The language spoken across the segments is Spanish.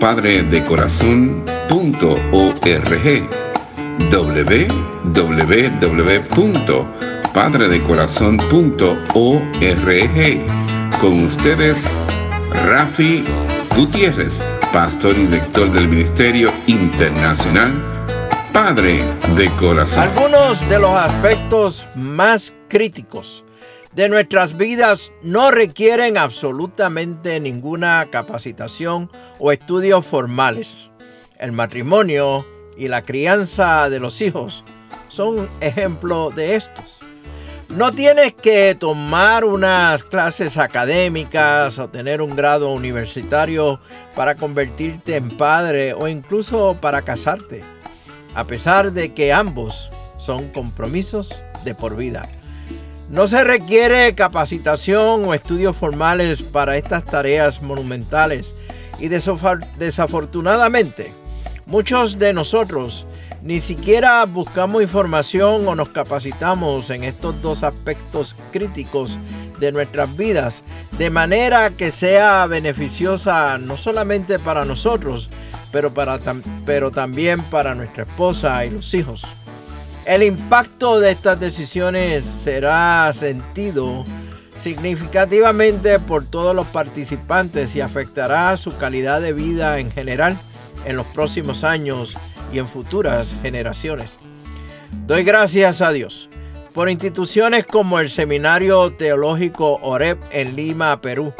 www.padredecorazon.org www.padredecorazon.org Con ustedes, Rafi Gutiérrez, pastor y director del Ministerio Internacional Padre de Corazón. Algunos de los aspectos más críticos de nuestras vidas no requieren absolutamente ninguna capacitación o estudios formales. El matrimonio y la crianza de los hijos son ejemplo de estos. No tienes que tomar unas clases académicas o tener un grado universitario para convertirte en padre o incluso para casarte, a pesar de que ambos son compromisos de por vida. No se requiere capacitación o estudios formales para estas tareas monumentales y desafortunadamente muchos de nosotros ni siquiera buscamos información o nos capacitamos en estos dos aspectos críticos de nuestras vidas de manera que sea beneficiosa no solamente para nosotros, pero, para, pero también para nuestra esposa y los hijos. El impacto de estas decisiones será sentido significativamente por todos los participantes y afectará su calidad de vida en general en los próximos años y en futuras generaciones. Doy gracias a Dios por instituciones como el Seminario Teológico OREP en Lima, Perú,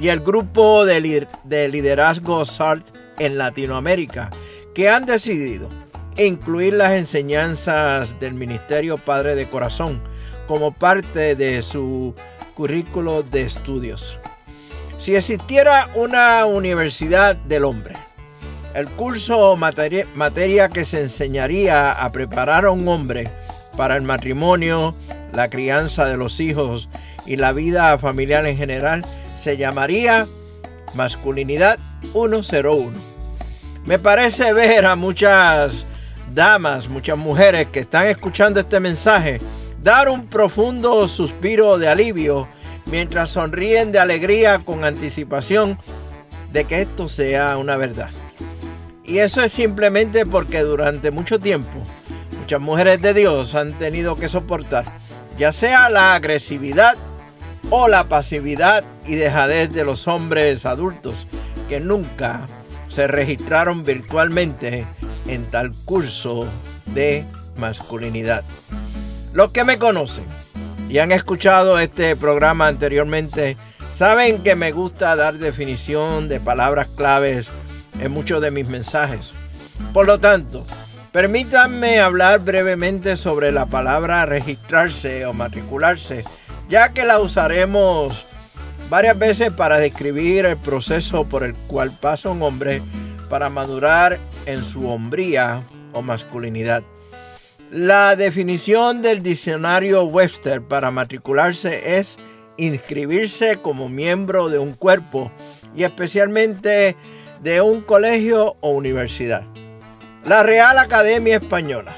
y el Grupo de, Liderazgo SALT en Latinoamérica, que han decidido incluir las enseñanzas del Ministerio Padre de Corazón como parte de su currículo de estudios. Si existiera una universidad del hombre, el curso materia, materia que se enseñaría a preparar a un hombre para el matrimonio, la crianza de los hijos y la vida familiar en general se llamaría Masculinidad 101. Me parece ver a muchas damas, muchas mujeres que están escuchando este mensaje, dar un profundo suspiro de alivio mientras sonríen de alegría con anticipación de que esto sea una verdad. Y eso es simplemente porque durante mucho tiempo muchas mujeres de Dios han tenido que soportar ya sea la agresividad o la pasividad y dejadez de los hombres adultos que nunca se registraron virtualmente en tal curso de masculinidad. Los que me conocen y han escuchado este programa anteriormente saben que me gusta dar definición de palabras claves en muchos de mis mensajes. Por lo tanto, permítanme hablar brevemente sobre la palabra registrarse o matricularse, ya que la usaremos varias veces para describir el proceso por el cual pasa un hombre para madurar en su hombría o masculinidad. La definición del diccionario Webster para matricularse es inscribirse como miembro de un cuerpo y especialmente de un colegio o universidad. La Real Academia Española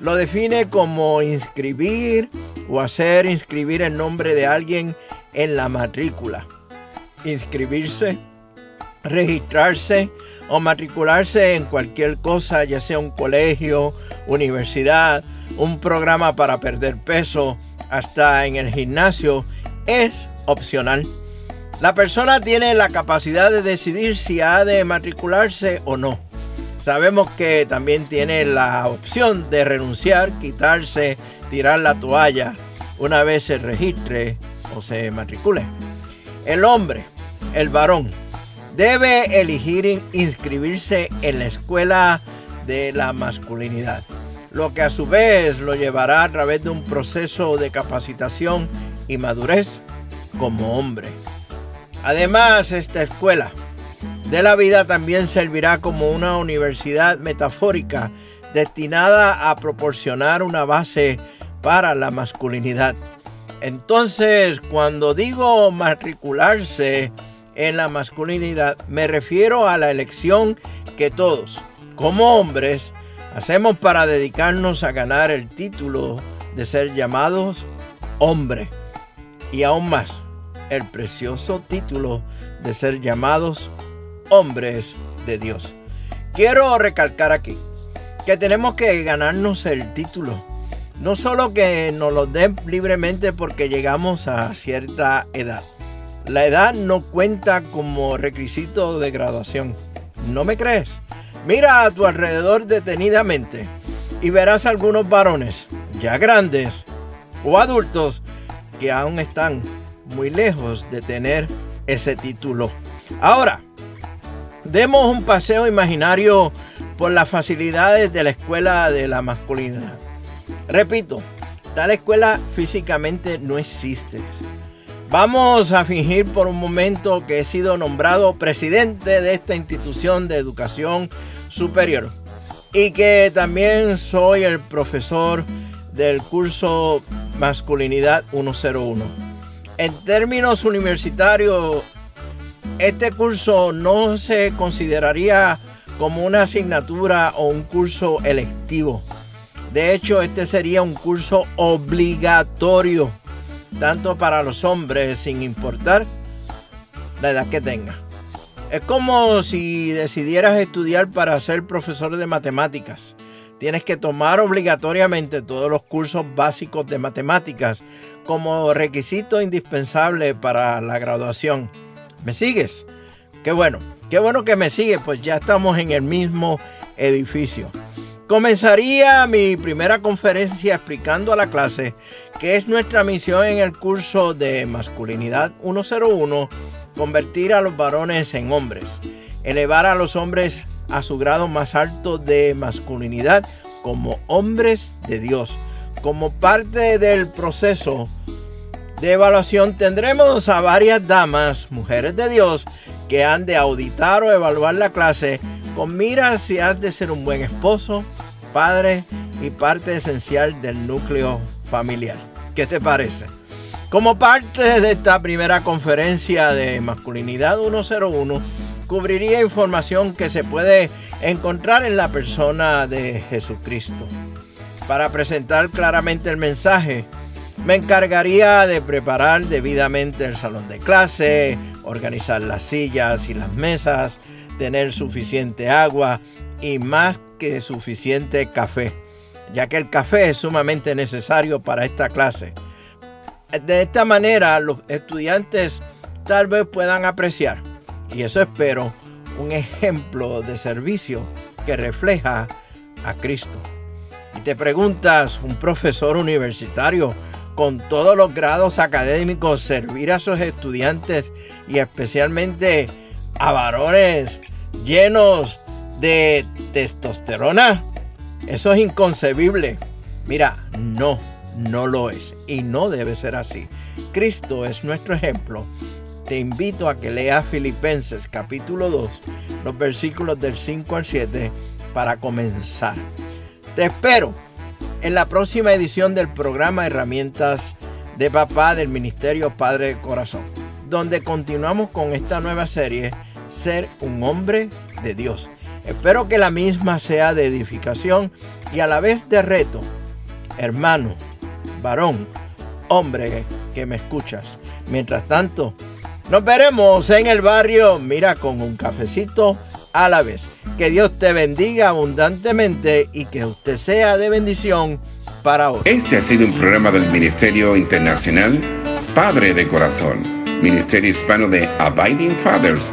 lo define como inscribir o hacer inscribir el nombre de alguien en la matrícula. Inscribirse, registrarse o matricularse en cualquier cosa, ya sea un colegio, universidad, un programa para perder peso, hasta en el gimnasio, es opcional. La persona tiene la capacidad de decidir si ha de matricularse o no. Sabemos que también tiene la opción de renunciar, quitarse, tirar la toalla una vez se registre o se matricule. El hombre, el varón, debe elegir inscribirse en la escuela de la masculinidad, lo que a su vez lo llevará a través de un proceso de capacitación y madurez como hombre. Además, esta escuela de la vida también servirá como una universidad metafórica destinada a proporcionar una base para la masculinidad. Entonces, cuando digo matricularse en la masculinidad, me refiero a la elección que todos, como hombres, hacemos para dedicarnos a ganar el título de ser llamados hombre. Y aún más, el precioso título de ser llamados hombres de Dios. Quiero recalcar aquí que tenemos que ganarnos el título. No solo que nos lo den libremente porque llegamos a cierta edad. La edad no cuenta como requisito de graduación. ¿No me crees? Mira a tu alrededor detenidamente y verás algunos varones ya grandes o adultos que aún están muy lejos de tener ese título. Ahora, demos un paseo imaginario por las facilidades de la escuela de la masculinidad. Repito, tal escuela físicamente no existe. Vamos a fingir por un momento que he sido nombrado presidente de esta institución de educación superior y que también soy el profesor del curso Masculinidad 101. En términos universitarios, este curso no se consideraría como una asignatura o un curso electivo. De hecho, este sería un curso obligatorio, tanto para los hombres, sin importar la edad que tenga. Es como si decidieras estudiar para ser profesor de matemáticas. Tienes que tomar obligatoriamente todos los cursos básicos de matemáticas como requisito indispensable para la graduación. ¿Me sigues? Qué bueno, qué bueno que me sigues, pues ya estamos en el mismo edificio. Comenzaría mi primera conferencia explicando a la clase que es nuestra misión en el curso de masculinidad 101, convertir a los varones en hombres, elevar a los hombres a su grado más alto de masculinidad como hombres de Dios. Como parte del proceso de evaluación tendremos a varias damas, mujeres de Dios, que han de auditar o evaluar la clase con miras si has de ser un buen esposo, padre y parte esencial del núcleo familiar. ¿Qué te parece? Como parte de esta primera conferencia de Masculinidad 101, cubriría información que se puede encontrar en la persona de Jesucristo. Para presentar claramente el mensaje, me encargaría de preparar debidamente el salón de clase, organizar las sillas y las mesas, tener suficiente agua y más que suficiente café, ya que el café es sumamente necesario para esta clase. De esta manera los estudiantes tal vez puedan apreciar, y eso espero, un ejemplo de servicio que refleja a Cristo. Y te preguntas, un profesor universitario con todos los grados académicos, servir a sus estudiantes y especialmente a varones llenos de testosterona. Eso es inconcebible. Mira, no, no lo es y no debe ser así. Cristo es nuestro ejemplo. Te invito a que leas Filipenses capítulo 2, los versículos del 5 al 7 para comenzar. Te espero en la próxima edición del programa Herramientas de Papá del Ministerio Padre Corazón, donde continuamos con esta nueva serie, Ser un hombre de Dios. Espero que la misma sea de edificación y a la vez de reto. Hermano, varón, hombre que me escuchas. Mientras tanto, nos veremos en el barrio, mira, con un cafecito a la vez. Que Dios te bendiga abundantemente y que usted sea de bendición para hoy. Este ha sido un programa del Ministerio Internacional Padre de Corazón, Ministerio Hispano de Abiding Fathers,